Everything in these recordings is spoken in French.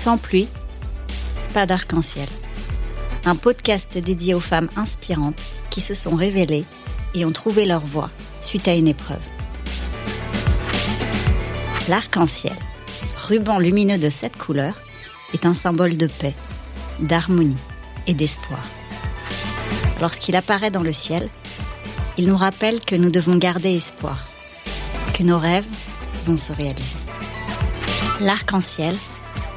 Sans pluie, pas d'arc-en-ciel. Un podcast dédié aux femmes inspirantes qui se sont révélées et ont trouvé leur voie suite à une épreuve. L'arc-en-ciel, ruban lumineux de cette couleur, est un symbole de paix, d'harmonie et d'espoir. Lorsqu'il apparaît dans le ciel, il nous rappelle que nous devons garder espoir, que nos rêves vont se réaliser. L'arc-en-ciel,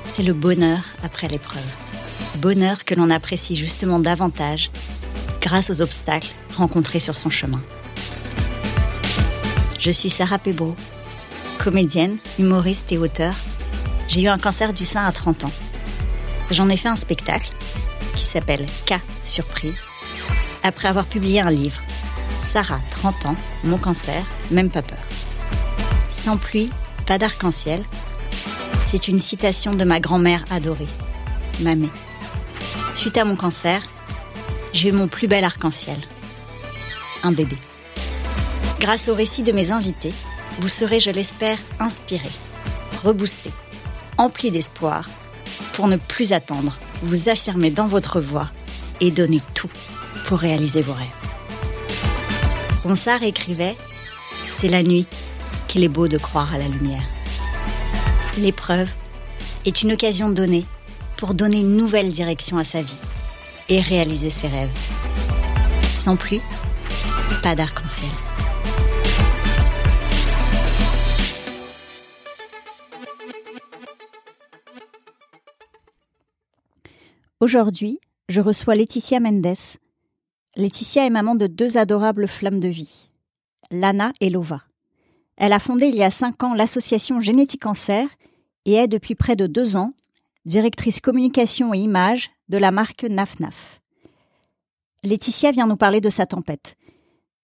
c'est le bonheur après l'épreuve. Bonheur que l'on apprécie justement davantage grâce aux obstacles rencontrés sur son chemin. Je suis Sarah Pebro, comédienne, humoriste et auteur. J'ai eu un cancer du sein à 30 ans. J'en ai fait un spectacle qui s'appelle K Surprise après avoir publié un livre, Sarah, 30 ans, mon cancer, même pas peur. Sans pluie, pas d'arc-en-ciel, c'est une citation de ma grand-mère adorée, Mamé. Suite à mon cancer, j'ai eu mon plus bel arc-en-ciel. Un bébé. Grâce au récit de mes invités, vous serez, je l'espère, inspiré, reboosté, empli d'espoir, pour ne plus attendre, vous affirmer dans votre voix et donner tout pour réaliser vos rêves. Ronsard écrivait C'est la nuit qu'il est beau de croire à la lumière. L'épreuve est une occasion donnée pour donner une nouvelle direction à sa vie et réaliser ses rêves. Sans pluie, pas d'arc-en-ciel. Aujourd'hui, je reçois Laetitia Mendes. Laetitia est maman de deux adorables flammes de vie, Lana et Lova. Elle a fondé il y a cinq ans l'association Génétique Cancer et est depuis près de deux ans directrice communication et images de la marque NafNaf. Laetitia vient nous parler de sa tempête.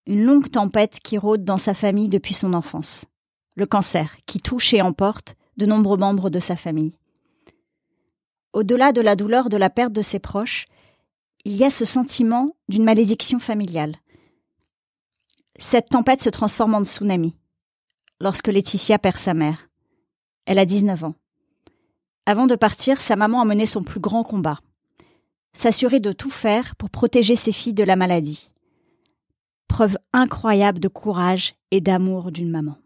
Une longue tempête qui rôde dans sa famille depuis son enfance. Le cancer qui touche et emporte de nombreux membres de sa famille. Au-delà de la douleur de la perte de ses proches, il y a ce sentiment d'une malédiction familiale. Cette tempête se transforme en tsunami lorsque Laetitia perd sa mère. Elle a 19 ans. Avant de partir, sa maman a mené son plus grand combat. S'assurer de tout faire pour protéger ses filles de la maladie. Preuve incroyable de courage et d'amour d'une maman.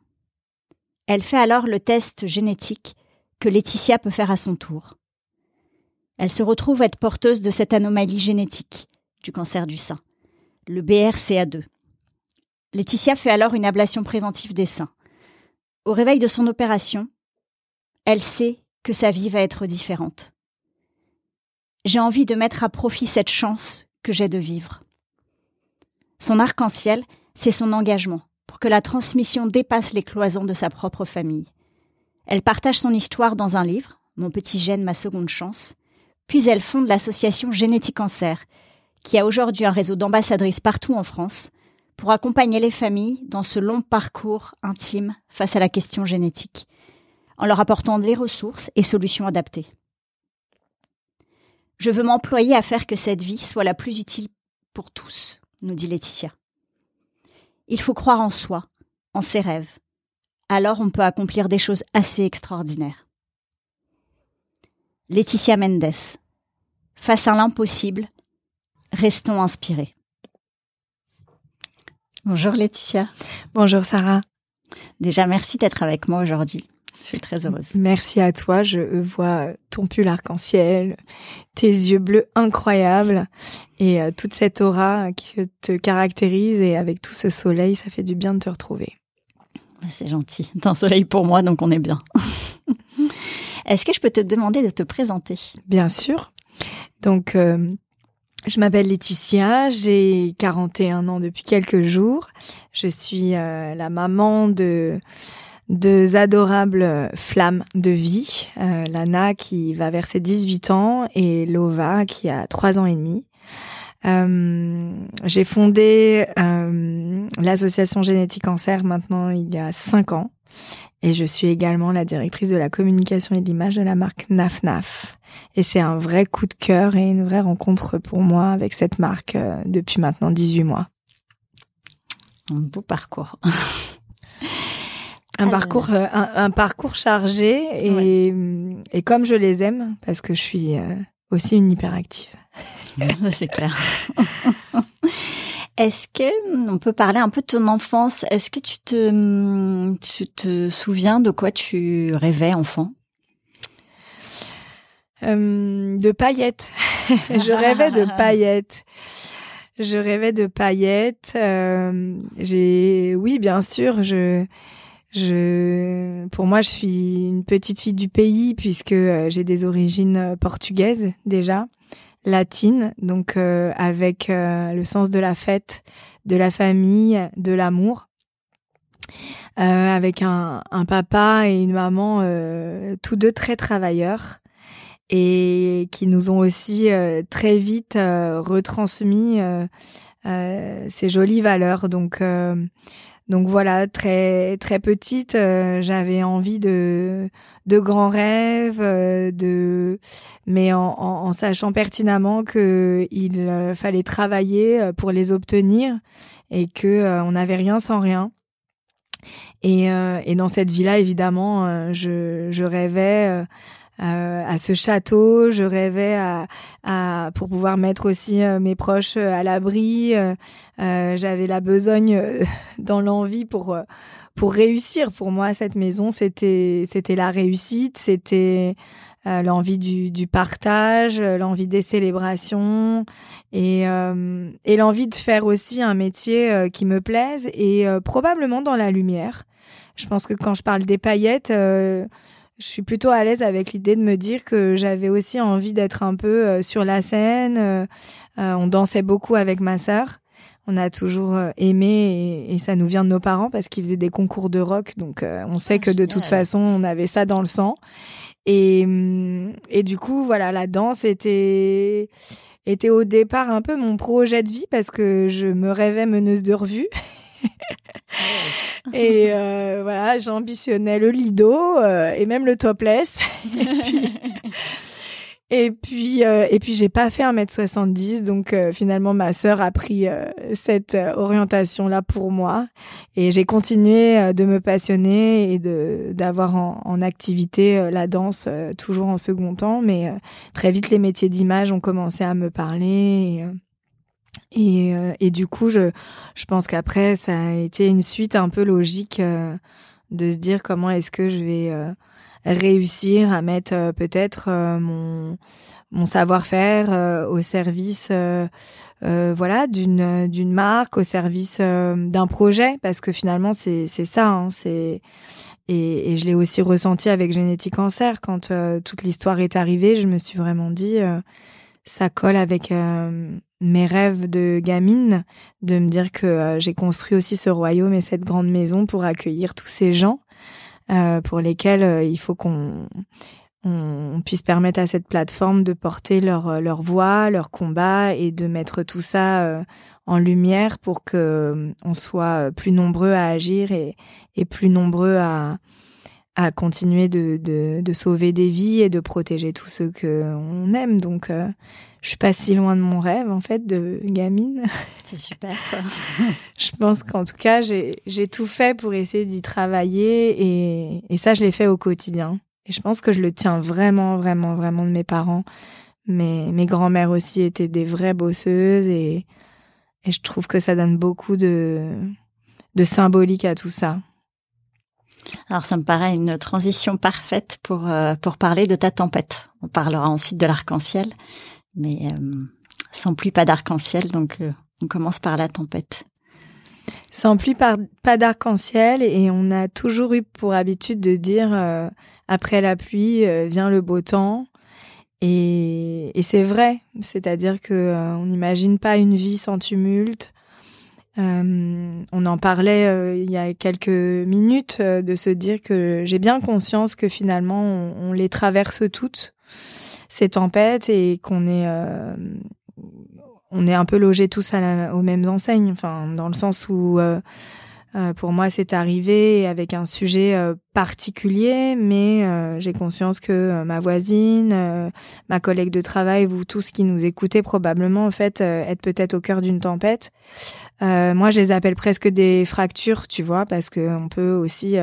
Elle fait alors le test génétique que Laetitia peut faire à son tour. Elle se retrouve être porteuse de cette anomalie génétique du cancer du sein, le BRCA2. Laetitia fait alors une ablation préventive des seins. Au réveil de son opération, elle sait que sa vie va être différente. J'ai envie de mettre à profit cette chance que j'ai de vivre. Son arc-en-ciel, c'est son engagement pour que la transmission dépasse les cloisons de sa propre famille. Elle partage son histoire dans un livre, Mon petit gène, ma seconde chance, puis elle fonde l'association Génétique Cancer, qui a aujourd'hui un réseau d'ambassadrices partout en France pour accompagner les familles dans ce long parcours intime face à la question génétique, en leur apportant des ressources et solutions adaptées. Je veux m'employer à faire que cette vie soit la plus utile pour tous, nous dit Laetitia. Il faut croire en soi, en ses rêves. Alors on peut accomplir des choses assez extraordinaires. Laetitia Mendes. Face à l'impossible, restons inspirés. Bonjour Laetitia. Bonjour Sarah. Déjà, merci d'être avec moi aujourd'hui. Je suis très heureuse. Merci à toi. Je vois ton pull arc-en-ciel, tes yeux bleus incroyables et euh, toute cette aura qui te caractérise. Et avec tout ce soleil, ça fait du bien de te retrouver. C'est gentil. C'est un soleil pour moi, donc on est bien. Est-ce que je peux te demander de te présenter? Bien sûr. Donc, euh, je m'appelle Laetitia, j'ai 41 ans depuis quelques jours. Je suis euh, la maman de deux adorables flammes de vie, euh, Lana qui va vers ses 18 ans et Lova qui a 3 ans et demi. Euh, j'ai fondé euh, l'association Génétique Cancer maintenant il y a 5 ans et je suis également la directrice de la communication et de l'image de la marque NafNaf. Et c'est un vrai coup de cœur et une vraie rencontre pour moi avec cette marque euh, depuis maintenant 18 mois. Un beau parcours. Un parcours, un, parcours chargé et, et comme je les aime, parce que je suis aussi une hyperactive. C'est clair. Est-ce que on peut parler un peu de ton enfance? Est-ce que tu te, tu te souviens de quoi tu rêvais enfant? Euh, De paillettes. je rêvais de paillettes. Je rêvais de paillettes. Euh, j'ai, oui, bien sûr, je, je, pour moi, je suis une petite fille du pays puisque euh, j'ai des origines portugaises déjà latine, donc euh, avec euh, le sens de la fête, de la famille, de l'amour. Euh, avec un, un, papa et une maman, tous deux très travailleurs et qui nous ont aussi très vite retransmis ces jolies valeurs. Donc donc voilà, très très petite, j'avais envie de de grands rêves, euh, de mais en, sachant pertinemment que il euh, fallait travailler euh, pour les obtenir et que on n'avait rien sans rien. Et, et dans cette vie-là, évidemment, je, je rêvais à ce château, je rêvais à, à pour pouvoir mettre aussi mes proches à l'abri. J'avais la besogne dans l'envie pour pour réussir. Pour moi, cette maison, c'était c'était la réussite, c'était euh, l'envie du, du, partage, l'envie des célébrations et, euh, et l'envie de faire aussi un métier euh, qui me plaise et probablement dans la lumière. Je pense que quand je parle des paillettes, je suis plutôt à l'aise avec l'idée de me dire que j'avais aussi envie d'être un peu sur la scène. on dansait beaucoup avec ma sœur on a toujours euh, aimé et, ça nous vient de nos parents parce qu'ils faisaient des concours de rock. Donc euh, on sait ah, que de toute façon, on avait ça dans le sang. Et, hum, et du coup, voilà, la danse était était au départ un peu mon projet de vie parce que je me rêvais meneuse de revue. Et euh, voilà, j'ambitionnais le lido et même le topless. et puis, et puis, euh, et puis j'ai pas fait 1m70, donc euh, finalement ma sœur a pris euh, cette orientation là pour moi, et j'ai continué de me passionner et de d'avoir en, en, activité la danse toujours en second temps, mais très vite les métiers d'image ont commencé à me parler. Et, et, et du coup, je, pense qu'après, ça a été une suite un peu logique de se dire comment est-ce que je vais réussir à mettre euh, peut-être euh, mon savoir-faire euh, au service voilà d'une marque au service d'un projet. Parce que finalement c'est ça hein, et, je l'ai aussi ressenti avec Génétique Cancer. Quand toute l'histoire est arrivée je me suis vraiment dit ça colle avec mes rêves de gamine de me dire que j'ai construit aussi ce royaume et cette grande maison pour accueillir tous ces gens euh, pour lesquels euh, il faut qu'on on, puisse permettre à cette plateforme de porter leur, euh, leur voix, leur combat et de mettre tout ça en lumière pour que on soit plus nombreux à agir et plus nombreux à, à continuer de, de, de, sauver des vies et de protéger tous ceux que on aime. Donc, je suis pas si loin de mon rêve en fait de gamine. C'est super ça. je pense qu'en tout cas j'ai tout fait pour essayer d'y travailler et et ça je l'ai fait au quotidien. Et je pense que je le tiens vraiment vraiment vraiment de mes parents. Mais mes grands-mères aussi étaient des vraies bosseuses et et je trouve que ça donne beaucoup de de symbolique à tout ça. Alors ça me paraît une transition parfaite pour euh, pour parler de ta tempête. On parlera ensuite de l'arc-en-ciel, mais euh, sans pluie, pas d'arc-en-ciel, donc euh, on commence par la tempête. Sans pluie, pas d'arc-en-ciel, et on a toujours eu pour habitude de dire euh, après la pluie vient le beau temps. Et, et c'est vrai, c'est-à-dire que on n'imagine pas une vie sans tumulte. On en parlait il y a quelques minutes de se dire que j'ai bien conscience que finalement on, on les traverse toutes ces tempêtes et qu'on est euh, on est un peu logés tous à la, aux mêmes enseignes, enfin dans le sens où euh, euh, pour moi c'est arrivé avec un sujet particulier, mais j'ai conscience que ma voisine, ma collègue de travail, vous tous qui nous écoutez probablement en fait êtes peut-être au cœur d'une tempête. Moi je les appelle presque des fractures, tu vois, parce que on peut aussi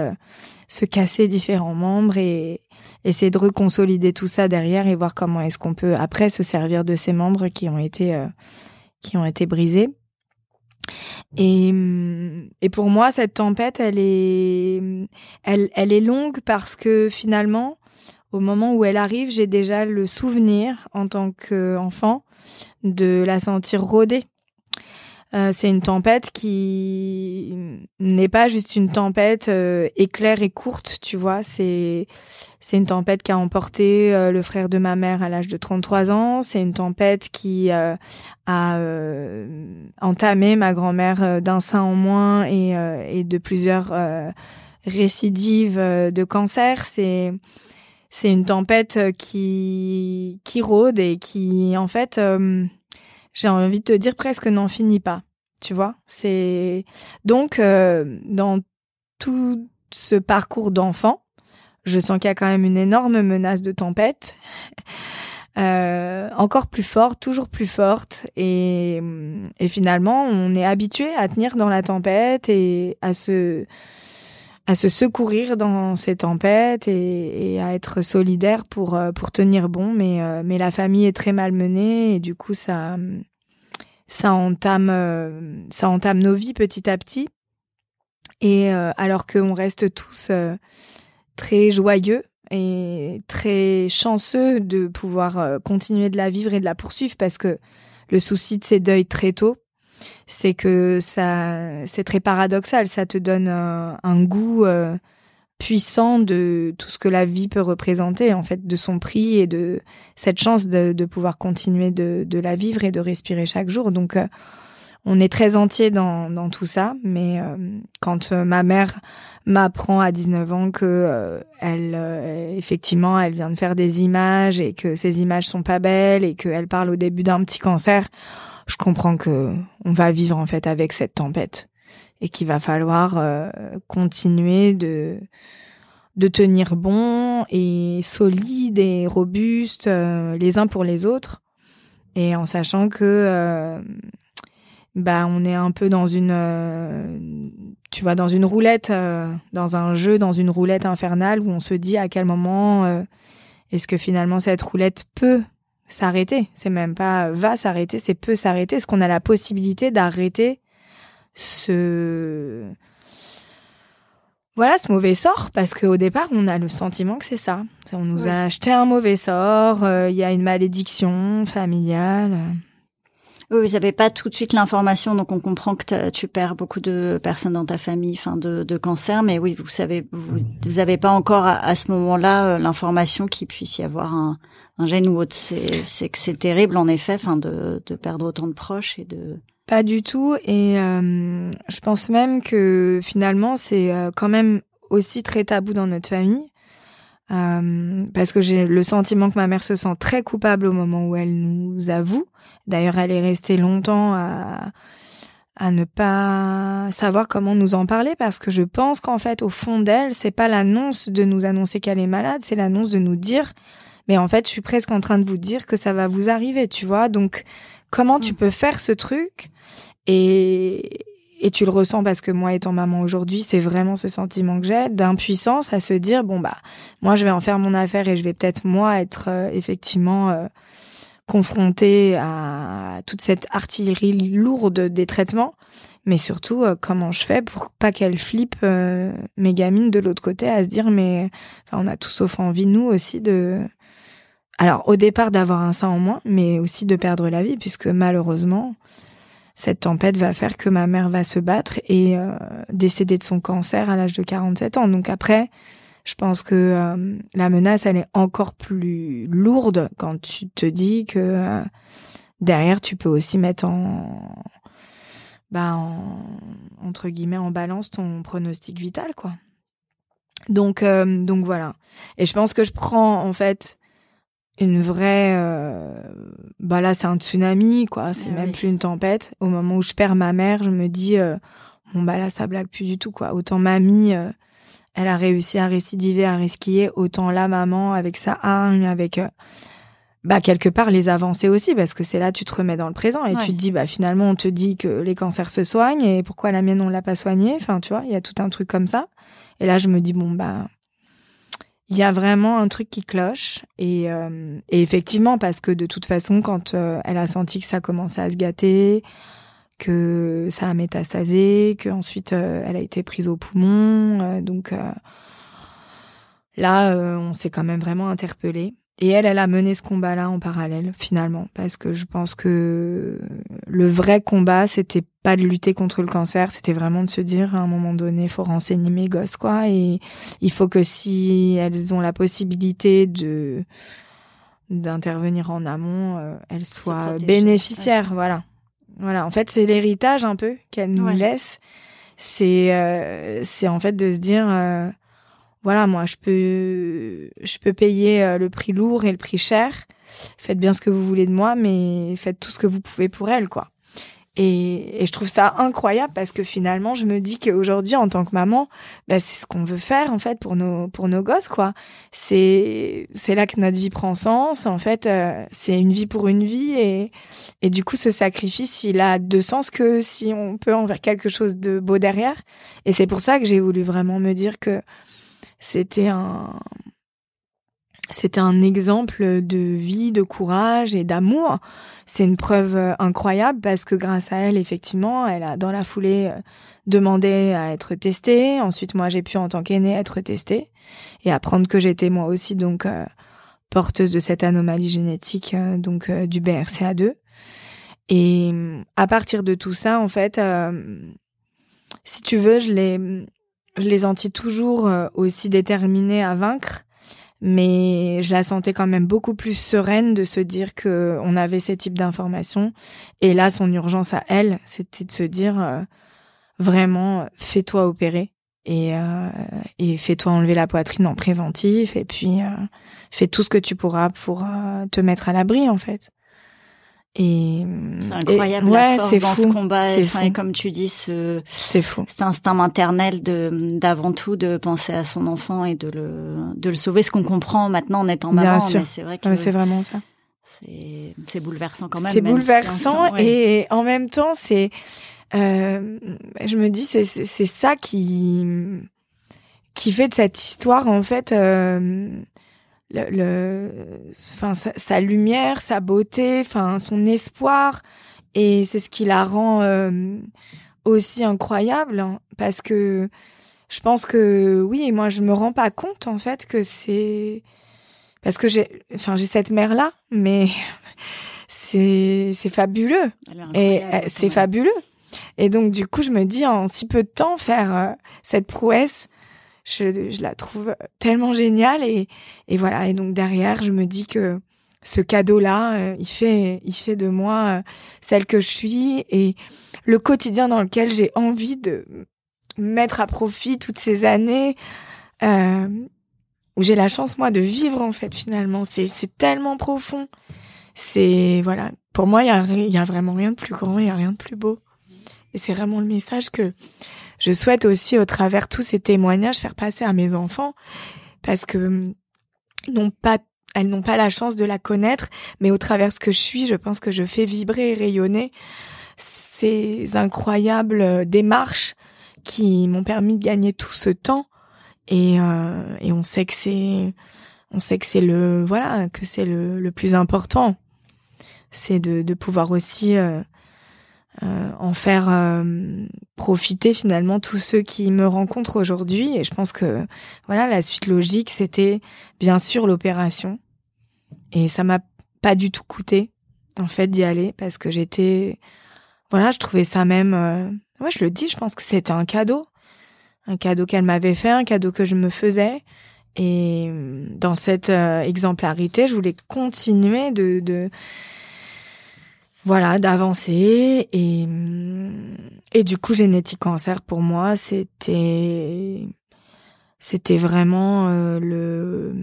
se casser différents membres et essayer de reconsolider tout ça derrière et voir comment est-ce qu'on peut après se servir de ces membres qui ont été euh, qui ont été brisés. Et, et pour moi, cette tempête, elle est, elle, elle est longue parce que finalement, au moment où elle arrive, j'ai déjà le souvenir en tant qu'enfant de la sentir rôder euh, c'est une tempête qui n'est pas juste une tempête euh, éclair et courte, tu vois. C'est c'est une tempête qui a emporté euh, le frère de ma mère à l'âge de 33 ans. C'est une tempête qui a entamé ma grand-mère d'un sein en moins et, et de plusieurs récidives de cancer. C'est c'est une tempête qui qui rôde et qui en fait j'ai envie de te dire presque n'en finit pas. Tu vois, c'est donc euh, dans tout ce parcours d'enfant, je sens qu'il y a quand même une énorme menace de tempête, euh, encore plus forte, toujours plus forte, et, et finalement, on est habitué à tenir dans la tempête et à se à se secourir dans ces tempêtes et, à être solidaire pour euh, tenir bon, mais mais la famille est très malmenée et du coup ça ça entame, euh, nos vies petit à petit. Et euh, alors qu'on reste tous euh, très joyeux et très chanceux de pouvoir continuer de la vivre et de la poursuivre, parce que le souci de ces deuils très tôt, c'est que ça, c'est très paradoxal. Ça te donne un, un goût puissant de tout ce que la vie peut représenter, en fait, de son prix et de cette chance de, pouvoir continuer de, la vivre et de respirer chaque jour. Donc, euh, on est très entier dans, tout ça, mais euh, quand euh, ma mère m'apprend à 19 ans que elle effectivement elle vient de faire des images et que ces images sont pas belles et qu'elle parle au début d'un petit cancer, je comprends que on va vivre en fait avec cette tempête et qu'il va falloir euh, continuer de de tenir bon et solide et robuste euh, les uns pour les autres et en sachant que euh, bah on est un peu dans une tu vois dans une roulette dans un jeu dans une roulette infernale où on se dit à quel moment est-ce que finalement cette roulette peut s'arrêter. C'est même pas va s'arrêter c'est peut s'arrêter. Est-ce qu'on a la possibilité d'arrêter ce voilà ce mauvais sort? Parce qu'au départ on a le sentiment que c'est ça. On nous a acheté un mauvais sort euh, il y a une malédiction familiale oui, vous n'avez pas tout de suite l'information, donc on comprend que tu perds beaucoup de personnes dans ta famille, enfin de, de cancer, mais oui, vous savez, vous n'avez pas encore à, ce moment-là euh, l'information qu'il puisse y avoir un, un gène ou autre. C'est que c'est terrible en effet, enfin de, de perdre autant de proches et de pas du tout. Et euh, je pense même que finalement, c'est euh, quand même aussi très tabou dans notre famille. Euh, parce que j'ai le sentiment que ma mère se sent très coupable au moment où elle nous avoue. D'ailleurs, elle est restée longtemps à, à ne pas savoir comment nous en parler parce que je pense qu'en fait, au fond d'elle, c'est pas l'annonce de nous annoncer qu'elle est malade, c'est l'annonce de nous dire, mais en fait, je suis presque en train de vous dire que ça va vous arriver, tu vois. Donc, comment tu mm. peux faire ce truc? Et, et tu le ressens parce que moi, étant maman aujourd'hui, c'est vraiment ce sentiment que j'ai d'impuissance à se dire bon bah moi je vais en faire mon affaire et je vais peut-être moi être euh, effectivement euh, confrontée à toute cette artillerie lourde des traitements, mais surtout euh, comment je fais pour pas qu'elle flippe mes gamines de l'autre côté à se dire mais enfin, on a tous sauf envie nous aussi de alors au départ d'avoir un sein en moins, mais aussi de perdre la vie puisque malheureusement cette tempête va faire que ma mère va se battre et euh, décéder de son cancer à l'âge de 47 ans. Donc après, je pense que euh, la menace, elle est encore plus lourde quand tu te dis que euh, derrière, tu peux aussi mettre en, bah, en, entre guillemets, en balance ton pronostic vital, quoi. Donc, donc voilà. Et je pense que je prends en fait une vraie euh, bah là c'est un tsunami quoi. C'est ah même plus une tempête. Au moment où je perds ma mère je me dis euh, bon bah là ça blague plus du tout quoi. Autant mamie euh, elle a réussi à récidiver à resquiller autant là maman avec sa hargne avec bah quelque part les avancer aussi parce que c'est là tu te remets dans le présent et Ouais. tu te dis bah finalement on te dit que les cancers se soignent et pourquoi la mienne on l'a pas soignée? Enfin tu vois il y a tout un truc comme ça. Et là je me dis bon bah il y a vraiment un truc qui cloche et, euh, et effectivement parce que de toute façon quand euh, elle a senti que ça commençait à se gâter que ça a métastasé que ensuite euh, elle a été prise au poumon euh, donc là on s'est quand même vraiment interpellé et elle, elle a mené ce combat-là en parallèle, finalement, parce que je pense que le vrai combat, c'était pas de lutter contre le cancer, c'était vraiment de se dire, à un moment donné, il faut renseigner mes gosses, quoi, et il faut que si elles ont la possibilité de d'intervenir en amont, euh, elles soient bénéficiaires, voilà. Voilà, en fait, c'est l'héritage un peu qu'elle nous Ouais. laisse. C'est euh, c'est en fait de se dire euh, voilà, moi je peux je peux payer euh, le prix lourd et le prix cher. Faites bien ce que vous voulez de moi, mais faites tout ce que vous pouvez pour elle, quoi. Et, et je trouve ça incroyable parce que finalement, je me dis qu'aujourd'hui, en tant que maman, bah, c'est ce qu'on veut faire en fait pour nos pour nos gosses, quoi. C'est c'est là que notre vie prend sens. En fait, euh, c'est une vie pour une vie et et du coup, ce sacrifice, il a de sens que si on peut en faire quelque chose de beau derrière. Et c'est pour ça que j'ai voulu vraiment me dire que c'était un c'était un exemple de vie, de courage et d'amour. C'est une preuve euh, incroyable parce que grâce à elle, effectivement, elle a dans la foulée euh, demandé à être testée. Ensuite, moi, j'ai pu en tant qu'aînée être testée et apprendre que j'étais moi aussi donc euh, porteuse de cette anomalie génétique, donc du BRCA2. Et à partir de tout ça, en fait, si tu veux, je les je les sentis toujours euh, aussi déterminée à vaincre, mais je la sentais quand même beaucoup plus sereine de se dire que on avait ces types d'informations. Et là, son urgence à elle, c'était de se dire euh, vraiment, fais-toi opérer et, euh, et fais-toi enlever la poitrine en préventif et puis euh, fais tout ce que tu pourras pour euh, te mettre à l'abri en fait. Et C'est incroyable et- la ouais, force dans fou, ce combat. Enfin, et comme tu dis, ce, C'est fou. cet instinct maternel de d'avant tout de penser à son enfant et de le de le sauver. Ce qu'on comprend maintenant en étant Bien maman, sûr. mais c'est vrai que c'est vraiment ça. c'est c'est bouleversant quand même. C'est même bouleversant ouais. et en même temps, c'est, euh, je me dis, c'est c'est c'est ça qui qui fait de cette histoire en fait euh, le, le enfin sa, sa lumière, sa beauté, enfin son espoir. Et c'est ce qui la rend euh, aussi incroyable hein, parce que je pense que oui, moi je me rends pas compte en fait que c'est parce que j'ai enfin j'ai cette mère là mais c'est c'est fabuleux. Et euh, c'est fabuleux. Et donc du coup je me dis en si peu de temps faire euh, cette prouesse je, je la trouve tellement géniale et et voilà. Et donc derrière je me dis que ce cadeau là il fait il fait de moi euh, celle que je suis et le quotidien dans lequel j'ai envie de mettre à profit toutes ces années euh, où j'ai la chance moi de vivre en fait finalement. C'est tellement profond. C'est voilà. Pour moi il y a y a vraiment rien de plus grand il y a rien de plus beau. Et c'est vraiment le message que je souhaite aussi au travers tous ces témoignages faire passer à mes enfants parce que hum, n'ont pas elles n'ont pas la chance de la connaître mais au travers ce que je suis je pense que je fais vibrer et rayonner ces incroyables euh, démarches qui m'ont permis de gagner tout ce temps. Et euh, et on sait que c'est on sait que c'est le voilà que c'est le, le plus important. C'est de, de pouvoir aussi euh, euh, en faire euh, profiter finalement tous ceux qui me rencontrent aujourd'hui. Et je pense que voilà la suite logique c'était bien sûr l'opération. Et ça m'a pas du tout coûté en fait d'y aller parce que j'étais voilà je trouvais ça même euh, ouais je le dis je pense que c'était un cadeau. Un cadeau qu'elle m'avait fait un cadeau que je me faisais. Et euh, dans cette euh, exemplarité je voulais continuer de, de voilà d'avancer et et du coup génétique cancer pour moi c'était c'était vraiment euh, le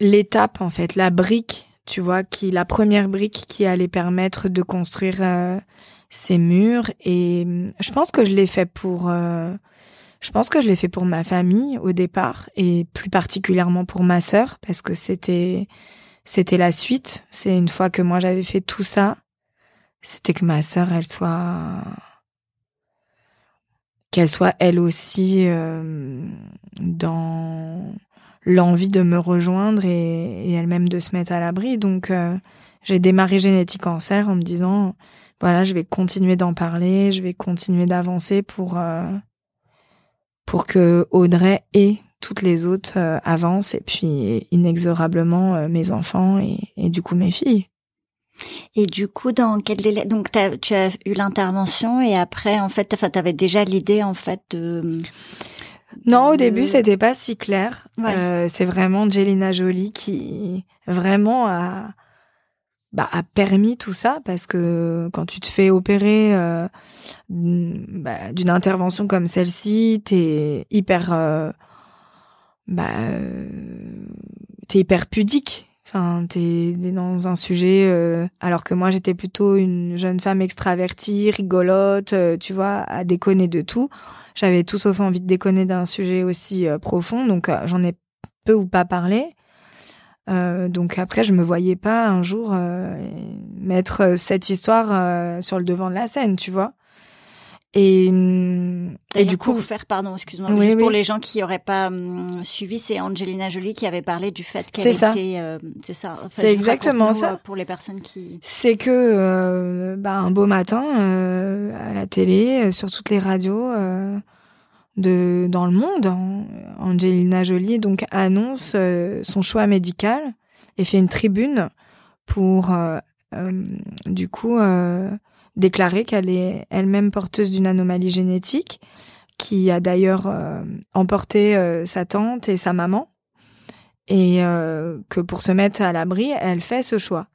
l'étape en fait la brique tu vois qui la première brique qui allait permettre de construire euh, ces murs. Et je pense que je l'ai fait pour euh, Je pense que je l'ai fait pour ma famille au départ et plus particulièrement pour ma sœur parce que c'était c'était la suite. C'est une fois que moi j'avais fait tout ça, c'était que ma sœur elle soit qu'elle soit elle aussi euh, dans l'envie de me rejoindre et, elle-même de se mettre à l'abri. Donc euh, j'ai démarré Génétique Cancer en me disant voilà, je vais continuer d'en parler, je vais continuer d'avancer pour euh, pour que Audrey et toutes les autres euh, avancent et puis inexorablement mes enfants et, et du coup mes filles. Et du coup, dans quel délai? Donc, tu as eu l'intervention et après, en fait, tu avais déjà l'idée, en fait, de... Non, au début, c'était pas si clair. Euh, c'est vraiment Angelina Jolie qui vraiment a, bah, a permis tout ça parce que quand tu te fais opérer euh, bah, d'une intervention comme celle-ci, t'es hyper, euh, bah, t'es hyper pudique Enfin, t'es dans un sujet, euh, alors que moi j'étais plutôt une jeune femme extravertie, rigolote, euh, tu vois, à déconner de tout. J'avais tout sauf envie de déconner d'un sujet aussi euh, profond, donc j'en ai peu ou pas parlé. donc après, je me voyais pas un jour mettre cette histoire sur le devant de la scène, tu vois. Et, hum, et du coup, pour faire, pardon, excuse-moi, juste pour les gens qui n'auraient pas hum, suivi, c'est Angelina Jolie qui avait parlé du fait qu'elle était, euh, c'est ça, c'est exactement ça. Euh, pour les personnes qui, c'est que, euh, bah, un beau matin, à la télé, sur toutes les radios de dans le monde, Angelina Jolie donc annonce son choix médical et fait une tribune pour, du coup déclaré qu'elle est elle-même porteuse d'une anomalie génétique, qui a d'ailleurs euh, emporté euh, sa tante et sa maman, et euh, que pour se mettre à l'abri, elle fait ce choix.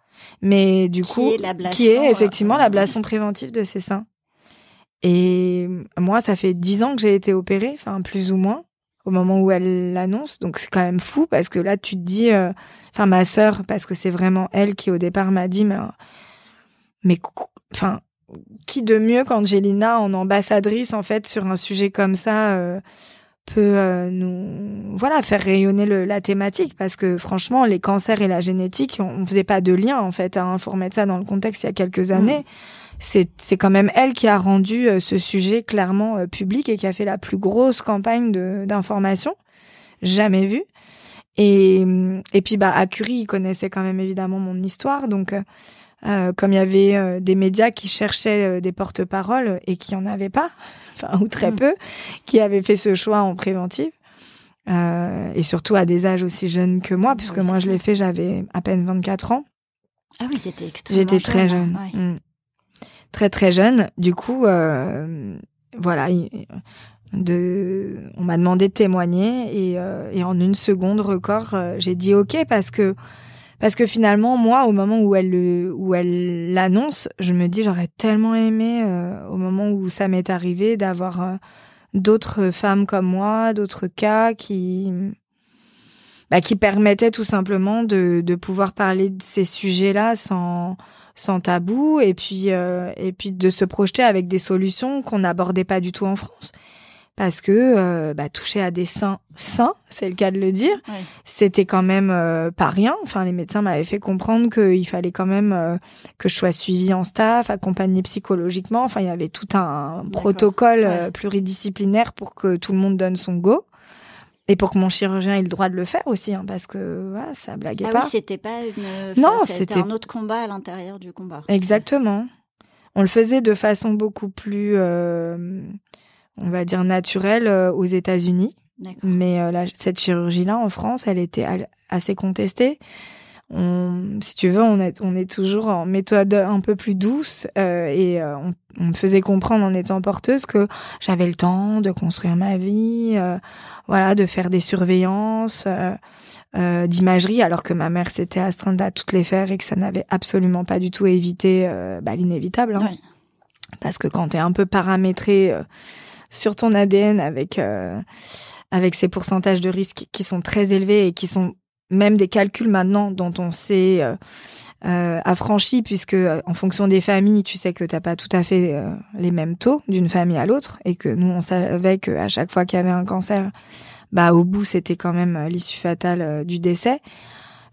Mais du coup, qui est effectivement l'ablation préventive de ses seins. Et moi, ça fait dix ans que j'ai été opérée, enfin plus ou moins, au moment où elle l'annonce. Donc c'est quand même fou parce que là, tu te dis, enfin ma sœur, parce que c'est vraiment elle qui au départ m'a dit, mais, mais enfin, qui de mieux qu'Angelina en ambassadrice en fait sur un sujet comme ça euh, peut euh, nous voilà faire rayonner le, la thématique? Parce que franchement les cancers et la génétique on, faisait pas de lien en fait à hein, faut remettre ça dans le contexte il y a quelques années. C'est c'est quand même elle qui a rendu euh, ce sujet clairement public et qui a fait la plus grosse campagne de d'information. Jamais vue. Et et puis bah à Curie il connaissait quand même évidemment mon histoire. Donc euh, comme il y avait euh, des médias qui cherchaient euh, des porte-paroles et qui en avaient pas, enfin ou très mm. peu, qui avaient fait ce choix en préventive. et surtout à des âges aussi jeunes que moi, puisque moi je l'ai fait, j'avais à peine 24 ans. Ah oui, t'étais extrêmement J'étais très jeune. Mm. Très très jeune. Du coup, voilà, de, on m'a demandé de témoigner et, et en une seconde record, j'ai dit ok parce que parce que finalement, moi, au moment où elle l'annonce, je me dis j'aurais tellement aimé euh, au moment où ça m'est arrivé d'avoir euh, d'autres femmes comme moi, d'autres cas qui bah, qui permettaient tout simplement de, de pouvoir parler de ces sujets-là sans sans tabou. Et puis euh, et puis de se projeter avec des solutions qu'on n'abordait pas du tout en France parce que euh, bah, toucher à des seins sains, c'est le cas de le dire, c'était quand même euh, pas rien. Enfin, les médecins m'avaient fait comprendre qu'il fallait quand même euh, que je sois suivie en staff, accompagnée psychologiquement. Enfin, il y avait tout un protocole pluridisciplinaire pour que tout le monde donne son go. Et pour que mon chirurgien ait le droit de le faire aussi, hein, parce que voilà, ça blaguait ah pas. Oui, c'était pas une. Non, c'était un autre combat à l'intérieur du combat. Exactement. On le faisait de façon beaucoup plus on va dire naturelle euh, aux États-Unis. Mais euh, cette chirurgie-là en France, elle était assez contestée. On, si tu veux, on est, on est toujours en méthode un peu plus douce euh, et on, me faisait comprendre en étant porteuse que j'avais le temps de construire ma vie, voilà, de faire des surveillances, d'imagerie, alors que ma mère s'était astreinte à toutes les faire et que ça n'avait absolument pas du tout évité bah, l'inévitable. Hein. Parce que quand tu es un peu paramétré sur ton ADN avec euh, avec ces pourcentages de risque qui sont très élevés et qui sont même des calculs maintenant dont on s'est euh, euh, affranchi, puisque euh, en fonction des familles, tu sais que t'as pas tout à fait euh, les mêmes taux d'une famille à l'autre, et que nous on savait qu'à chaque fois qu'il y avait un cancer, bah au bout c'était quand même l'issue fatale du décès.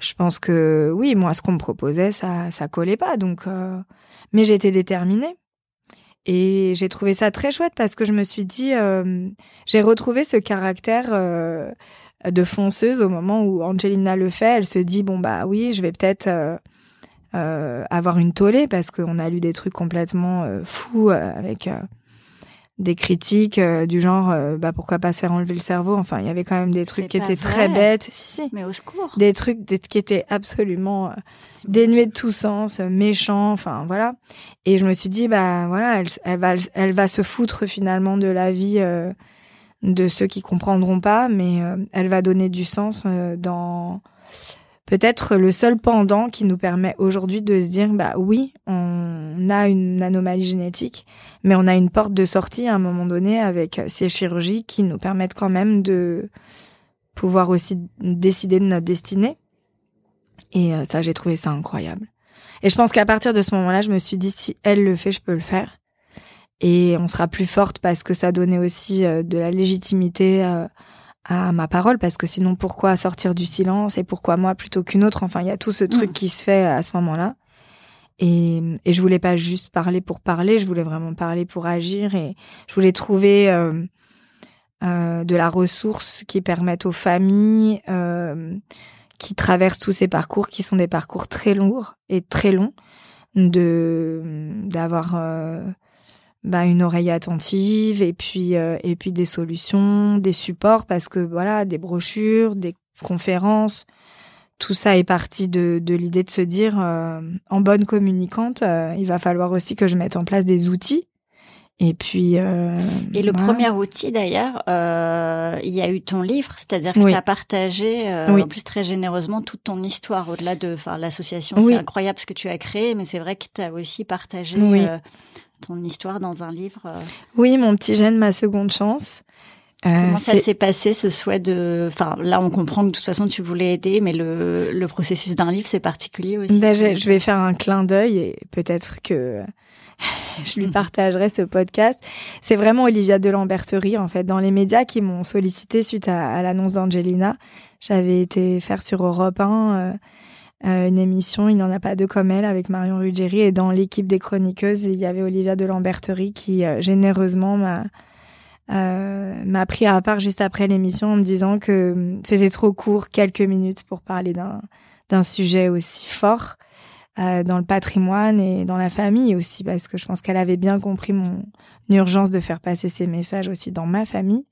Je pense que oui, moi ce qu'on me proposait, ça ça collait pas, donc mais j'étais déterminée. Et j'ai trouvé ça très chouette parce que je me suis dit, j'ai retrouvé ce caractère de fonceuse au moment où Angelina le fait. Elle se dit bon bah oui, je vais peut-être euh, euh, avoir une tollée parce qu'on a lu des trucs complètement euh, fous avec des critiques du genre bah pourquoi pas se faire enlever le cerveau. Enfin, il y avait quand même des trucs qui étaient très bêtes. Si si. Mais au secours. Des trucs qui étaient absolument dénués de tout sens, méchants. Enfin voilà. Et je me suis dit bah voilà, elle, elle va elle va se foutre finalement de la vie de ceux qui comprendront pas, mais euh, elle va donner du sens euh, dans peut-être le seul pendant qui nous permet aujourd'hui de se dire bah oui, on a une anomalie génétique, mais on a une porte de sortie à un moment donné avec ces chirurgies qui nous permettent quand même de pouvoir aussi décider de notre destinée. Et euh, ça, j'ai trouvé ça incroyable. Et je pense qu'à partir de ce moment-là, je me suis dit si elle le fait, je peux le faire et on sera plus forte parce que ça donnait aussi euh, de la légitimité euh, à ma parole parce que sinon pourquoi sortir du silence? Et pourquoi moi plutôt qu'une autre? Enfin il y a tout ce truc mm. qui se fait à ce moment-là et, et je voulais pas juste parler pour parler je voulais vraiment parler pour agir et je voulais trouver euh, euh, de la ressource qui permette aux familles euh, qui traversent tous ces parcours qui sont des parcours très lourds et très longs de d'avoir bah, une oreille attentive et puis et puis des solutions, des supports parce que voilà, des brochures, des conférences, tout ça est parti de, de l'idée de se dire euh, en bonne communicante, euh, il va falloir aussi que je mette en place des outils. Et puis. et le premier outil d'ailleurs, il y a eu ton livre, c'est-à-dire que tu as partagé en plus très généreusement toute ton histoire au-delà de, enfin l'association, c'est incroyable ce que tu as créé, mais c'est vrai que tu as aussi partagé ton histoire dans un livre euh. Oui, mon petit jeune, ma seconde chance. Euh, Comment ça s'est passé ce souhait de Enfin, là, on comprend que de toute façon tu voulais aider, mais le, le processus d'un livre c'est particulier aussi. Ben, je, vais faire un clin d'œil et peut-être que je lui partagerai ce podcast. C'est vraiment Olivia de Lamberterie en fait dans les médias qui m'ont sollicité suite à, l'annonce d'Angelina. J'avais été faire sur Europe 1 euh, une émission, il n'y en a pas deux comme elle, avec Marion Ruggieri. Et dans l'équipe des chroniqueuses, il y avait Olivia de Lamberterie qui euh, généreusement m'a euh, m'a pris à part juste après l'émission en me disant que hum, c'était trop court, quelques minutes pour parler d'un d'un sujet aussi fort euh, dans le patrimoine et dans la famille aussi, parce que je pense qu'elle avait bien compris mon urgence de faire passer ces messages aussi dans ma famille.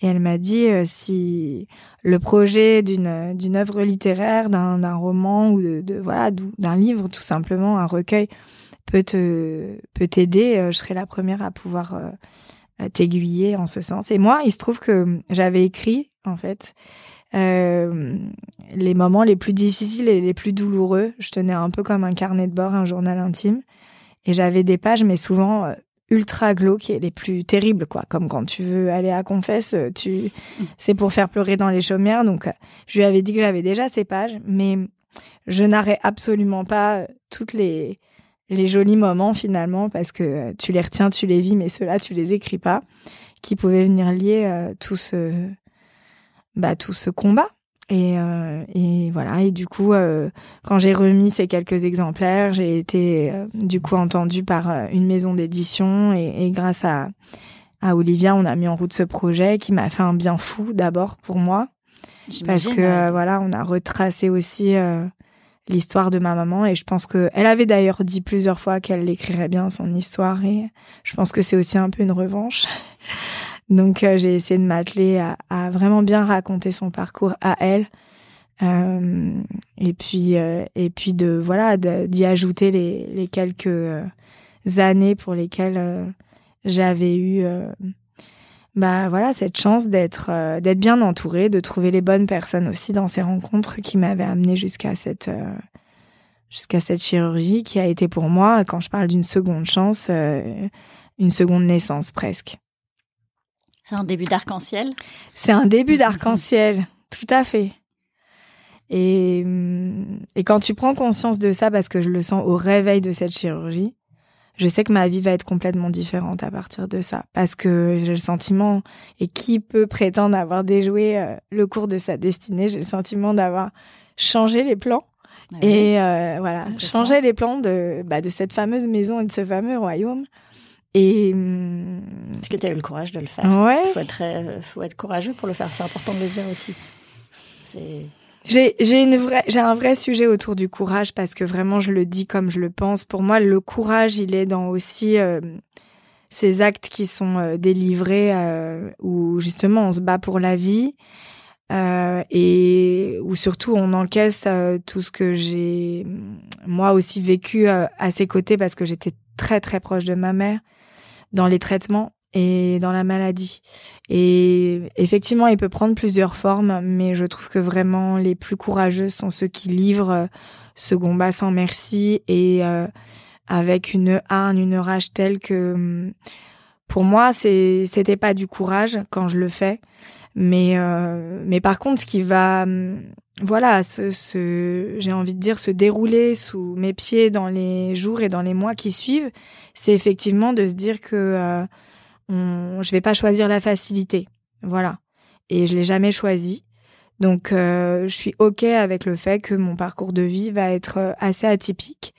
Et elle m'a dit euh, si le projet d'une d'une œuvre littéraire, d'un roman ou de, de voilà d'un livre tout simplement, un recueil peut te peut t'aider, euh, je serai la première à pouvoir euh, t'aiguiller en ce sens. Et moi, il se trouve que j'avais écrit en fait euh, les moments les plus difficiles et les plus douloureux. Je tenais un peu comme un carnet de bord, un journal intime. Et j'avais des pages, mais souvent ultra glauques et les plus terribles quoi comme quand tu veux aller à confesse tu c'est pour faire pleurer dans les chaumières donc je lui avais dit que j'avais déjà ces pages mais je n'arrête absolument pas toutes les les jolis moments finalement parce que tu les retiens tu les vis mais ceux-là tu les écris pas qui pouvaient venir lier euh, tout ce bah tout ce combat. Et, euh, et, voilà. Et du coup, euh, quand j'ai remis ces quelques exemplaires, j'ai été euh, du coup entendue par euh, une maison d'édition. Et, et, grâce à, à Olivia, on a mis en route ce projet qui m'a fait un bien fou d'abord pour moi, parce que voilà, on a retracé aussi l'histoire de ma maman et je pense que elle avait d'ailleurs dit plusieurs fois qu'elle écrirait bien son histoire et je pense que c'est aussi un peu une revanche. Donc euh, j'ai essayé de m'atteler à, vraiment bien raconter son parcours à elle. Euh, et puis euh, et puis de voilà d'y ajouter les, les quelques euh, années pour lesquelles j'avais eu bah voilà cette chance d'être d'être bien entourée, de trouver les bonnes personnes aussi dans ces rencontres qui m'avaient amené jusqu'à cette jusqu'à cette chirurgie qui a été pour moi quand je parle d'une seconde chance une seconde naissance presque. C'est un début d'arc-en-ciel? C'est un début d'arc-en-ciel, tout à fait. Et, hum, et quand tu prends conscience de ça, parce que je le sens au réveil de cette chirurgie, je sais que ma vie va être complètement différente à partir de ça. Parce que j'ai le sentiment, et qui peut prétendre avoir déjoué euh, le cours de sa destinée, j'ai le sentiment d'avoir changé les plans. Ah et euh, voilà, changé les plans de, bah, de cette fameuse maison et de ce fameux royaume. Et hum, est-ce que tu as eu le courage de le faire Ouais. Faut être, faut être courageux pour le faire. C'est important de le dire aussi. C'est j'ai j'ai un vrai sujet autour du courage parce que vraiment je le dis comme je le pense. Pour moi, le courage, il est dans aussi euh, ces actes qui sont euh, délivrés euh, où justement on se bat pour la vie euh, et où surtout on encaisse euh, tout ce que j'ai moi aussi vécu à ses côtés parce que j'étais très très proche de ma mère dans les traitements et dans la maladie. Et effectivement, il peut prendre plusieurs formes, mais je trouve que vraiment les plus courageux sont ceux qui livrent euh, ce combat sans merci et euh, avec une hargne, une rage telle que hum, pour moi, c'est c'était pas du courage quand je le fais, mais euh, mais par contre, ce qui va hum, voilà, ce j'ai envie de dire se dérouler sous mes pieds dans les jours et dans les mois qui suivent, c'est effectivement de se dire que on, je vais pas choisir la facilité. Voilà. Et je l'ai jamais choisi. Donc, euh, je suis OK avec le fait que mon parcours de vie va être euh, assez atypique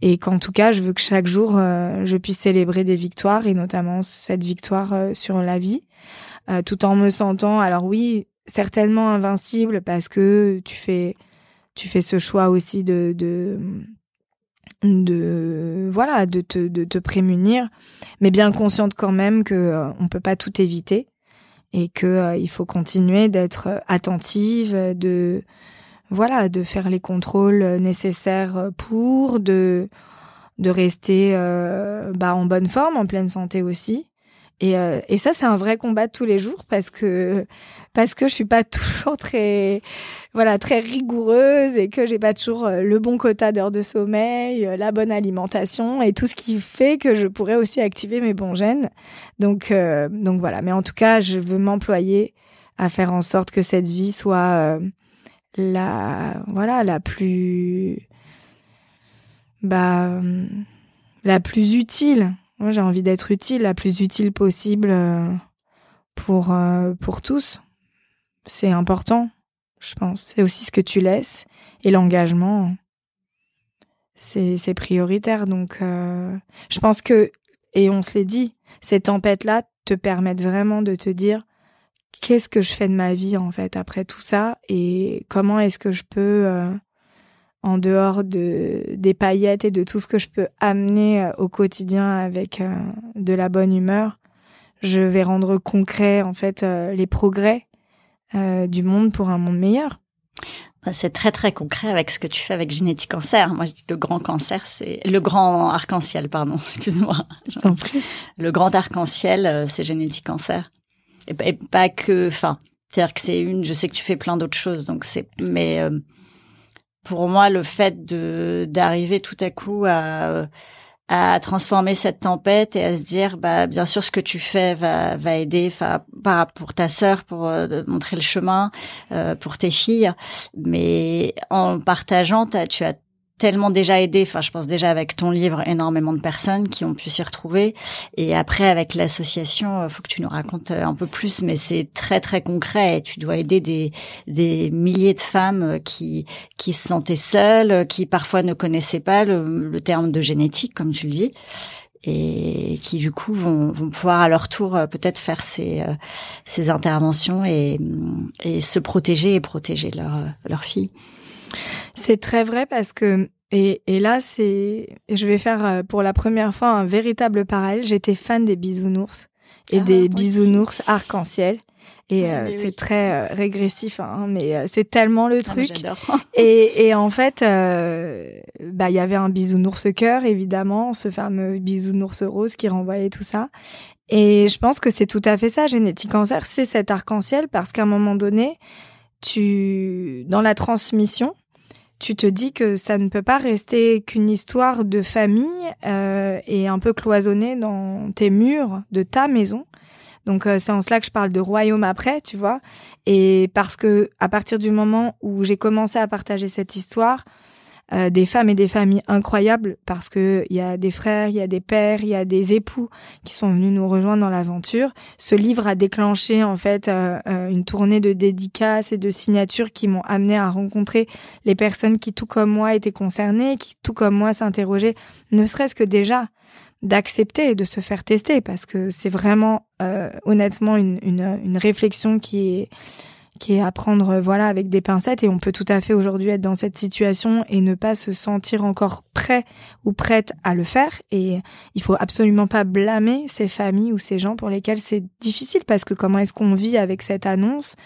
et qu'en tout cas, je veux que chaque jour, euh, je puisse célébrer des victoires et notamment cette victoire sur la vie, tout en me sentant, alors oui, certainement invincible parce que tu fais, tu fais ce choix aussi de, de de voilà de te de te prémunir mais bien consciente quand même que euh, on peut pas tout éviter et que euh, il faut continuer d'être attentive de voilà de faire les contrôles nécessaires pour de de rester euh, bah en bonne forme en pleine santé aussi et, euh, et ça, c'est un vrai combat tous les jours parce que parce que je suis pas toujours très voilà très rigoureuse et que j'ai pas toujours euh, le bon quota d'heures de sommeil, euh, la bonne alimentation et tout ce qui fait que je pourrais aussi activer mes bons gènes. Donc donc voilà. Mais en tout cas, je veux m'employer à faire en sorte que cette vie soit la voilà la plus bah la plus utile moi, j'ai envie d'être utile, la plus utile possible euh, pour euh, pour tous. C'est important, je pense. C'est aussi ce que tu laisses et l'engagement. C'est prioritaire. Donc, euh, je pense que et on se l'est dit, ces tempêtes-là te permettent vraiment de te dire qu'est-ce que je fais de ma vie en fait après tout ça? Et comment est-ce que je peux en dehors de des paillettes et de tout ce que je peux amener euh, au quotidien avec euh, de la bonne humeur, je vais rendre concret en fait euh, les progrès du monde pour un monde meilleur. Bah, c'est très très concret avec ce que tu fais avec Génétique Cancer. Moi, je dis le grand cancer, c'est le grand arc-en-ciel, pardon, excuse-moi. Le grand arc-en-ciel, c'est Génétique Cancer. Et, pas que, enfin, c'est-à-dire que c'est une. Je sais que tu fais plein d'autres choses, donc c'est, mais pour moi, le fait de d'arriver tout à coup à à transformer cette tempête et à se dire bah bien sûr ce que tu fais va va aider pas pour ta sœur pour euh, montrer le chemin euh, pour tes filles. Mais en partageant tu as tellement déjà aidé, enfin je pense déjà avec ton livre énormément de personnes qui ont pu s'y retrouver. Et après avec l'association, euh, faut que tu nous racontes euh, un peu plus mais c'est très très concret, tu dois aider des des milliers de femmes euh, qui qui se sentaient seules, qui parfois ne connaissaient pas le, le terme de génétique comme tu le dis. Et qui du coup vont, vont pouvoir à leur tour peut-être faire ces, ces interventions et, et se protéger et protéger leurs leur filles. C'est très vrai parce que et, et là c'est je vais faire euh, pour la première fois un véritable parallèle. J'étais fan des bisounours et ah, des bisounours arc-en-ciel. Et euh, c'est très euh, régressif, hein, mais c'est tellement le ah, truc. et, et en fait, bah il y avait un bisounours cœur, évidemment, ce fameux bisounours rose qui renvoyait tout ça. Et je pense que c'est tout à fait ça, génétique cancer, c'est cet arc-en-ciel parce qu'à un moment donné, tu dans la transmission, tu te dis que ça ne peut pas rester qu'une histoire de famille euh, et un peu cloisonnée dans tes murs de ta maison. Donc c'est en cela que je parle de royaume après, tu vois. Et parce que à partir du moment où j'ai commencé à partager cette histoire, euh, des femmes et des familles incroyables parce que il y a des frères, il y a des pères, il y a des époux qui sont venus nous rejoindre dans l'aventure. Ce livre a déclenché en fait euh, euh, une tournée de dédicaces et de signatures qui m'ont amené à rencontrer les personnes qui tout comme moi étaient concernées, qui tout comme moi s'interrogeaient, ne serait-ce que déjà d'accepter et de se faire tester parce que c'est vraiment honnêtement une, une, une réflexion qui est qui est à prendre euh, voilà avec des pincettes. Et on peut tout à fait aujourd'hui être dans cette situation et ne pas se sentir encore prêt ou prête à le faire. Et il faut absolument pas blâmer ces familles ou ces gens pour lesquels c'est difficile. Parce que comment est-ce qu'on vit avec cette annonce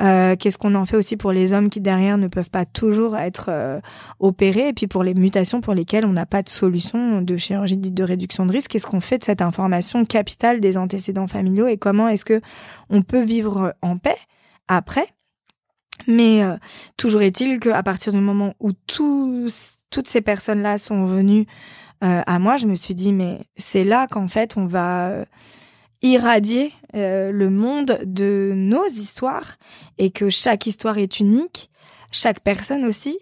euh, Qu'est-ce qu'on en fait aussi pour les hommes qui derrière ne peuvent pas toujours être euh, opérés? Et puis pour les mutations pour lesquelles on n'a pas de solution de chirurgie dite de réduction de risque Qu'est-ce qu'on fait de cette information capitale des antécédents familiaux? Et comment est-ce que on peut vivre en paix? Après. Mais euh, toujours est-il qu'à partir du moment où tous, toutes ces personnes-là sont venues euh, à moi, je me suis dit, mais c'est là qu'en fait, on va euh, irradier le monde de nos histoires et que chaque histoire est unique, chaque personne aussi.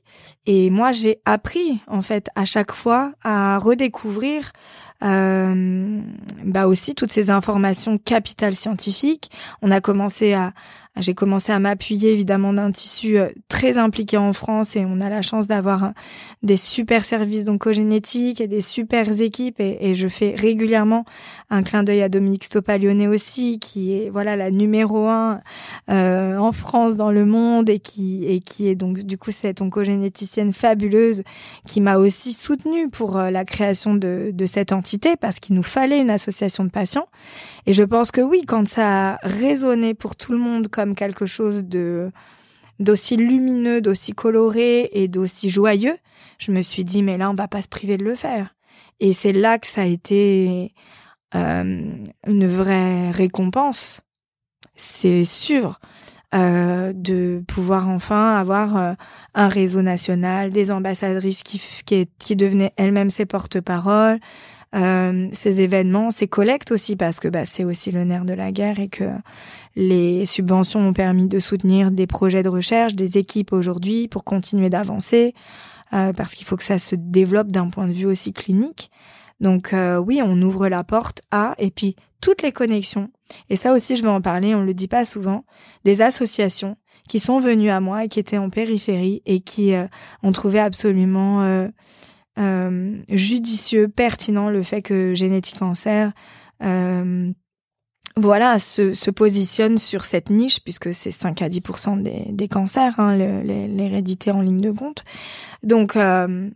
Et moi, j'ai appris, en fait, à chaque fois à redécouvrir bah aussi toutes ces informations capitales scientifiques. On a commencé à, j'ai commencé à m'appuyer évidemment d'un tissu euh, très impliqué en France et on a la chance d'avoir des super services d'oncogénétique et des super équipes et, je fais régulièrement un clin d'œil à Dominique Stopalione aussi qui est voilà la numéro un euh, en France dans le monde et qui et qui est donc du coup cette oncogénéticienne fabuleuse qui m'a aussi soutenue pour euh, la création de, de cette entité parce qu'il nous fallait une association de patients. Et je pense que oui quand ça a résonné pour tout le monde comme quelque chose de d'aussi lumineux, d'aussi coloré et d'aussi joyeux, je me suis dit mais là on va pas se priver de le faire. Et c'est là que ça a été euh, une vraie récompense, c'est sûr, euh, de pouvoir enfin avoir euh, un réseau national, des ambassadrices qui, qui, qui devenaient elles-mêmes ses porte-parole, euh, ces événements, ces collectes aussi, parce que bah, c'est aussi le nerf de la guerre et que les subventions ont permis de soutenir des projets de recherche, des équipes aujourd'hui pour continuer d'avancer, euh, parce qu'il faut que ça se développe d'un point de vue aussi clinique. Donc euh, oui, on ouvre la porte à, et puis toutes les connexions, et ça aussi je vais en parler, on le dit pas souvent, des associations qui sont venues à moi et qui étaient en périphérie et qui ont trouvé absolument euh, judicieux, pertinent le fait que Génétique Cancer euh, voilà, se, se, positionne sur cette niche, puisque c'est 5 à 10 des, des cancers, hein, l'hérédité en ligne de compte. Donc, euh,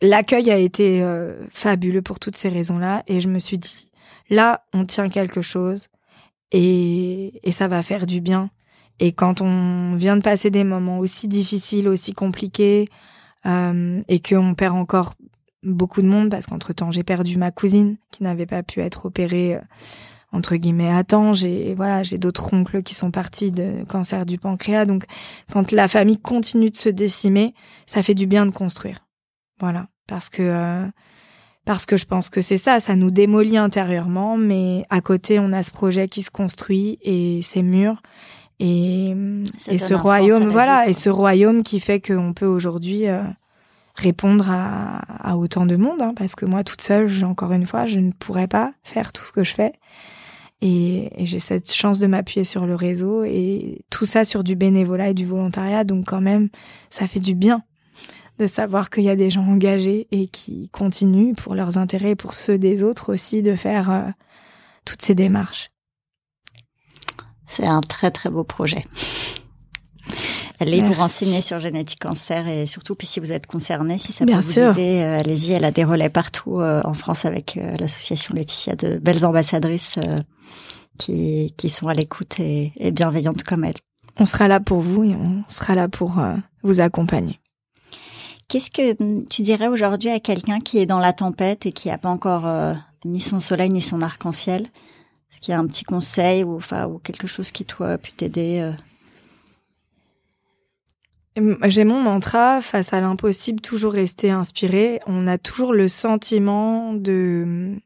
l'accueil a été euh, fabuleux pour toutes ces raisons-là, et je me suis dit, là, on tient quelque chose, et, et ça va faire du bien. Et quand on vient de passer des moments aussi difficiles, aussi compliqués, euh, et qu'on perd encore beaucoup de monde parce qu'entre temps j'ai perdu ma cousine qui n'avait pas pu être opérée euh, entre guillemets à temps. J'ai voilà, j'ai d'autres oncles qui sont partis de cancer du pancréas. Donc quand la famille continue de se décimer, ça fait du bien de construire. Voilà, parce que euh, parce que je pense que c'est ça, ça nous démolit intérieurement, mais à côté on a ce projet qui se construit et c'est mûr et, et ce royaume, voilà, et ce royaume qui fait qu'on peut aujourd'hui euh, répondre à, à, autant de monde, hein, parce que moi toute seule, encore une fois, je ne pourrais pas faire tout ce que je fais. Et, et j'ai cette chance de m'appuyer sur le réseau et tout ça sur du bénévolat et du volontariat, donc quand même, ça fait du bien de savoir qu'il y a des gens engagés et qui continuent pour leurs intérêts et pour ceux des autres aussi de faire euh, toutes ces démarches. C'est un très très beau projet. Allez vous renseigner sur Génétique Cancer et surtout, puis si vous êtes concerné, si ça peut vous aider, euh, allez-y. Elle a des relais partout euh, en France avec euh, l'association Laetitia de belles ambassadrices qui, qui sont à l'écoute et, et, bienveillantes comme elle. On sera là pour vous et on sera là pour vous accompagner. Qu'est-ce que hum, tu dirais aujourd'hui à quelqu'un qui est dans la tempête et qui n'a pas encore ni son soleil ni son arc-en-ciel est-ce qu'il y a un petit conseil ou, ou quelque chose qui, toi, a pu t'aider euh? J'ai mon mantra, face à l'impossible, toujours rester inspiré. On a toujours le sentiment de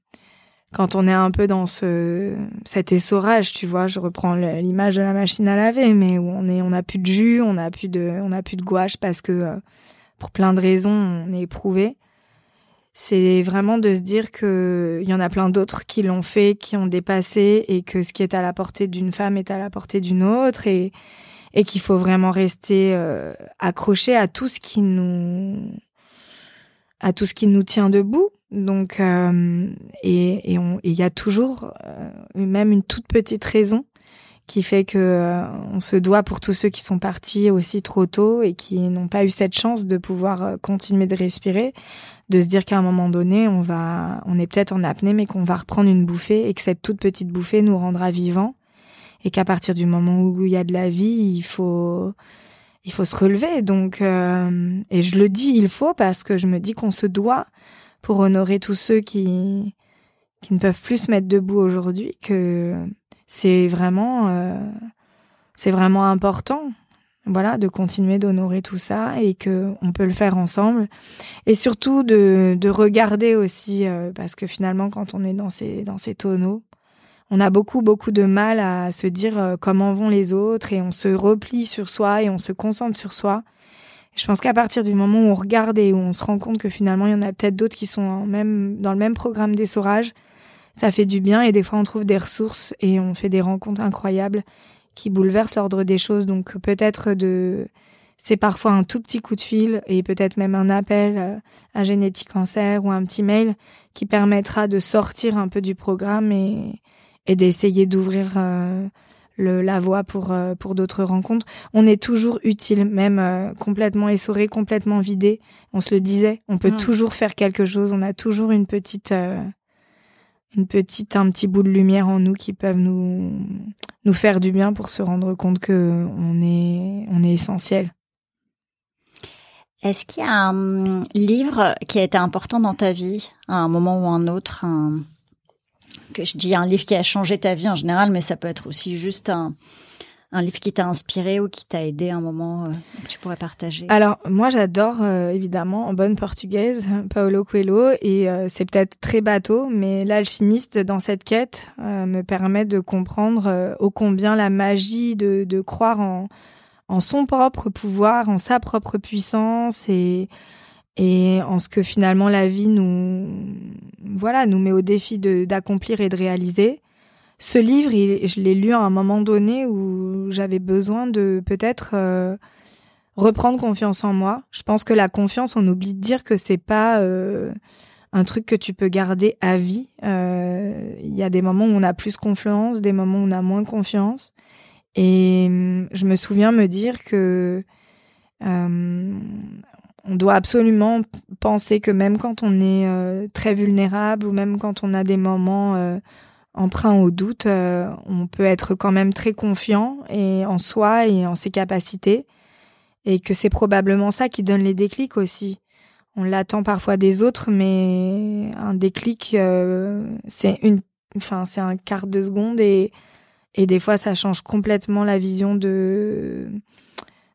quand on est un peu dans ce cet essorage, tu vois, je reprends l'image de la machine à laver, mais où on est, on plus de jus, on a plus de, on a plus de gouache parce que euh, pour plein de raisons, on est éprouvé. C'est vraiment de se dire que il y en a plein d'autres qui l'ont fait, qui ont dépassé, et que ce qui est à la portée d'une femme est à la portée d'une autre, et et qu'il faut vraiment rester euh, accroché à tout ce qui nous à tout ce qui nous tient debout. Donc, euh, et il y a toujours euh, même une toute petite raison qui fait que euh, on se doit pour tous ceux qui sont partis aussi trop tôt et qui n'ont pas eu cette chance de pouvoir continuer de respirer, de se dire qu'à un moment donné, on va, on est peut-être en apnée, mais qu'on va reprendre une bouffée et que cette toute petite bouffée nous rendra vivants et qu'à partir du moment où il y a de la vie, il faut il faut se relever. Donc, et je le dis, il faut parce que je me dis qu'on se doit pour honorer tous ceux qui qui ne peuvent plus se mettre debout aujourd'hui que c'est vraiment euh, c'est vraiment important voilà de continuer d'honorer tout ça et que on peut le faire ensemble. Et surtout de de regarder aussi euh, parce que finalement quand on est dans ces dans ces tonneaux on a beaucoup beaucoup de mal à se dire euh, comment vont les autres et on se replie sur soi et on se concentre sur soi. Je pense qu'à partir du moment où on regarde et où on se rend compte que finalement il y en a peut-être d'autres qui sont même dans le même programme d'essorage, ça fait du bien et des fois on trouve des ressources et on fait des rencontres incroyables qui bouleversent l'ordre des choses. Donc peut-être de c'est parfois un tout petit coup de fil et peut-être même un appel euh, à Génétique Cancer ou un petit mail qui permettra de sortir un peu du programme et, et d'essayer d'ouvrir euh, la voie pour euh, pour d'autres rencontres. On est toujours utile, même euh, complètement essoré, complètement vidé. On se le disait, on peut mm. toujours faire quelque chose. On a toujours une petite euh, une petite un petit bout de lumière en nous qui peuvent nous nous faire du bien pour se rendre compte que on est on est essentiel. Est-ce qu'il y a un livre qui a été important dans ta vie à un moment ou un autre, que je dis un livre qui a changé ta vie en général, mais ça peut être aussi juste un, un livre qui t'a inspiré ou qui t'a aidé à un moment euh, que tu pourrais partager? Alors moi j'adore euh, évidemment en bonne portugaise Paolo Coelho et euh, c'est peut-être très bateau mais l'alchimiste dans cette quête me permet de comprendre ô combien la magie de, de croire en, en son propre pouvoir, en sa propre puissance et et en ce que finalement la vie nous voilà nous met au défi d'accomplir et de réaliser. Ce livre, je l'ai lu à un moment donné où j'avais besoin de peut-être euh, reprendre confiance en moi. Je pense que la confiance, on oublie de dire que c'est pas euh, un truc que tu peux garder à vie. Euh, il y a des moments où on a plus confiance, des moments où on a moins confiance. Et hum, je me souviens me dire que on doit absolument penser que même quand on est très vulnérable ou même quand on a des moments euh, emprunts au doute, euh, on peut être quand même très confiant et en soi et en ses capacités et que c'est probablement ça qui donne les déclics aussi. On l'attend parfois des autres, mais un déclic, c'est une, enfin c'est un quart de seconde et et des fois ça change complètement la vision de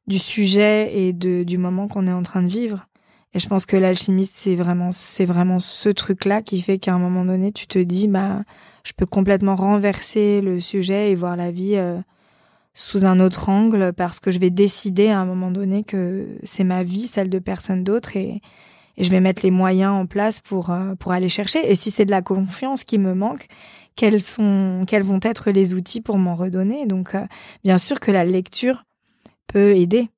du sujet et de, du moment qu'on est en train de vivre. Et je pense que l'alchimiste, c'est vraiment, c'est vraiment ce truc-là qui fait qu'à un moment donné, tu te dis, bah, je peux complètement renverser le sujet et voir la vie euh, sous un autre angle parce que je vais décider à un moment donné que c'est ma vie, celle de personne d'autre et, je vais mettre les moyens en place pour, euh, pour aller chercher. Et si c'est de la confiance qui me manque, quels sont, quels vont être les outils pour m'en redonner? Donc, euh, bien sûr que la lecture, peut aider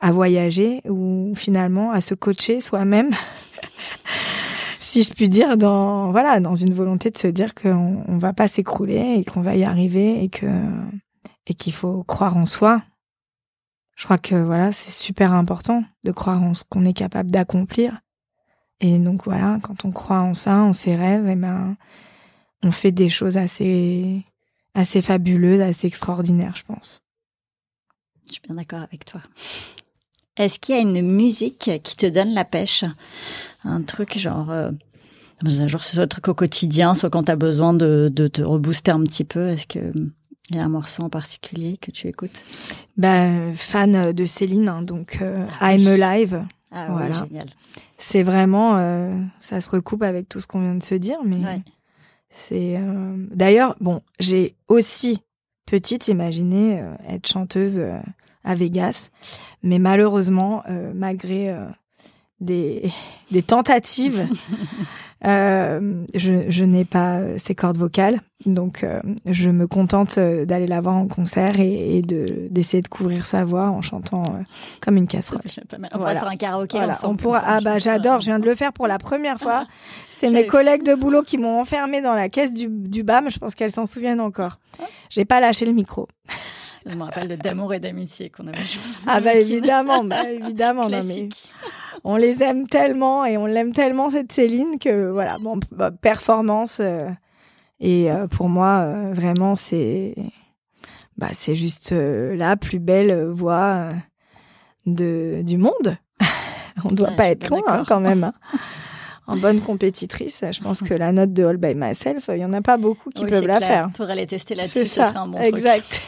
à voyager ou finalement à se coacher soi-même. si je puis dire, dans voilà, dans une volonté de se dire qu'on on va pas s'écrouler et qu'on va y arriver et que et qu'il faut croire en soi. Je crois que voilà, c'est super important de croire en ce qu'on est capable d'accomplir. Et donc voilà, quand on croit en ça, en ses rêves, eh ben on fait des choses assez assez fabuleuses, assez extraordinaires, je pense. Je suis bien d'accord avec toi. Est-ce qu'il y a une musique qui te donne la pêche? Un truc genre... Euh, genre ce soit un truc au quotidien, soit quand tu as besoin de, de te rebooster un petit peu. Est-ce que il y a un morceau en particulier que tu écoutes? Ben fan de Céline, hein, donc euh, ah I'm Alive. Ah voilà. génial. C'est vraiment, euh, ça se recoupe avec tout ce qu'on vient de se dire, mais C'est euh, d'ailleurs bon, j'ai aussi petite imaginé euh, être chanteuse euh, à Vegas, mais malheureusement, malgré des, des tentatives. Euh, je, je n'ai pas ces cordes vocales, donc euh, je me contente d'aller la voir en concert et, et de d'essayer de couvrir sa voix en chantant euh, comme une casserole. On pourra faire un karaoké voilà. On pourra. Ah bah j'adore. Je viens de le faire pour la première fois. C'est mes collègues de boulot qui m'ont enfermé dans la caisse du, du BAM. Je pense qu'elles s'en souviennent encore. J'ai pas lâché le micro. Je me rappelle d'amour et d'amitié qu'on avait joué. Ah bah évidemment, bah évidemment. Non, mais on les aime tellement et on l'aime tellement cette Céline que voilà, bon, bah, performance euh, et euh, pour moi euh, vraiment c'est bah c'est juste la plus belle voix de du monde. on doit pas être loin hein, quand même. Hein. en bonne compétitrice, je pense que la note de All by Myself, il y en a pas beaucoup qui peuvent la faire. Faudrait aller tester là-dessus, ce serait un bon exact.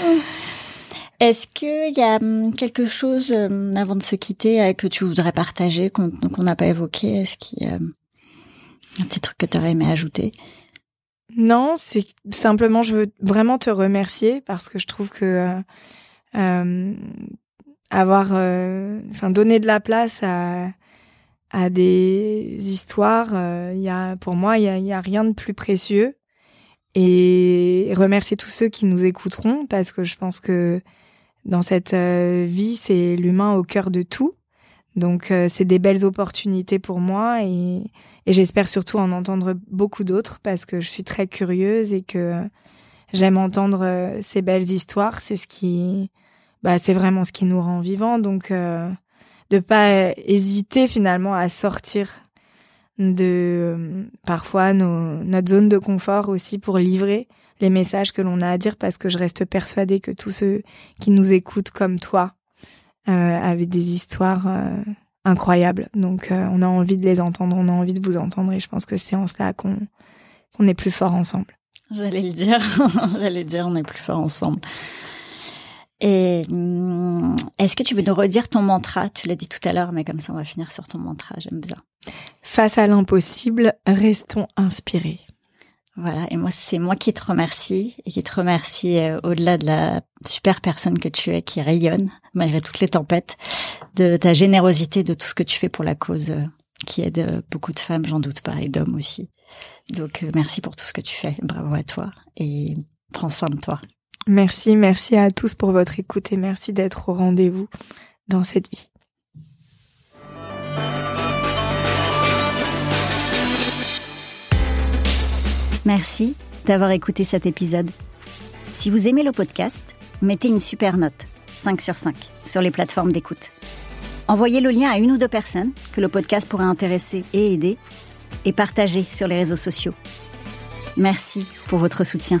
Est-ce qu'il y a hum, quelque chose hum, avant de se quitter euh, que tu voudrais partager qu'on n'a pas évoqué? Est-ce qu'il y a hum, un petit truc que tu aurais aimé ajouter? Non, c'est simplement je veux vraiment te remercier parce que je trouve que euh, avoir, euh, enfin donner de la place à à des histoires, il y a pour moi il y a, y a rien de plus précieux et remercier tous ceux qui nous écouteront parce que je pense que dans cette euh, vie, c'est l'humain au cœur de tout. Donc euh, c'est des belles opportunités pour moi et, et j'espère surtout en entendre beaucoup d'autres parce que je suis très curieuse et que j'aime entendre euh, ces belles histoires. C'est ce qui, bah, c'est vraiment ce qui nous rend vivants. Donc de pas hésiter finalement à sortir de parfois nos, notre zone de confort aussi pour livrer les messages que l'on a à dire parce que je reste persuadée que tous ceux qui nous écoutent comme toi euh, avaient des histoires euh, incroyables. Donc euh, on a envie de les entendre, on a envie de vous entendre et je pense que c'est en cela qu'on qu'on est plus fort ensemble. J'allais le dire, j'allais dire, on est plus fort ensemble. Et hum, est-ce que tu veux nous redire ton mantra? Tu l'as dit tout à l'heure, mais comme ça on va finir sur ton mantra, j'aime bien. Face à l'impossible, restons inspirés. Voilà, et moi c'est moi qui te remercie et qui te remercie euh, au-delà de la super personne que tu es qui rayonne malgré toutes les tempêtes, de ta générosité, de tout ce que tu fais pour la cause euh, qui aide euh, beaucoup de femmes, j'en doute pas, et d'hommes aussi. Donc merci pour tout ce que tu fais, bravo à toi et prends soin de toi. Merci, merci à tous pour votre écoute et merci d'être au rendez-vous dans cette vie. Merci d'avoir écouté cet épisode. Si vous aimez le podcast, mettez une super note, 5 sur 5, sur les plateformes d'écoute. Envoyez le lien à une ou deux personnes que le podcast pourrait intéresser et aider, et partagez sur les réseaux sociaux. Merci pour votre soutien.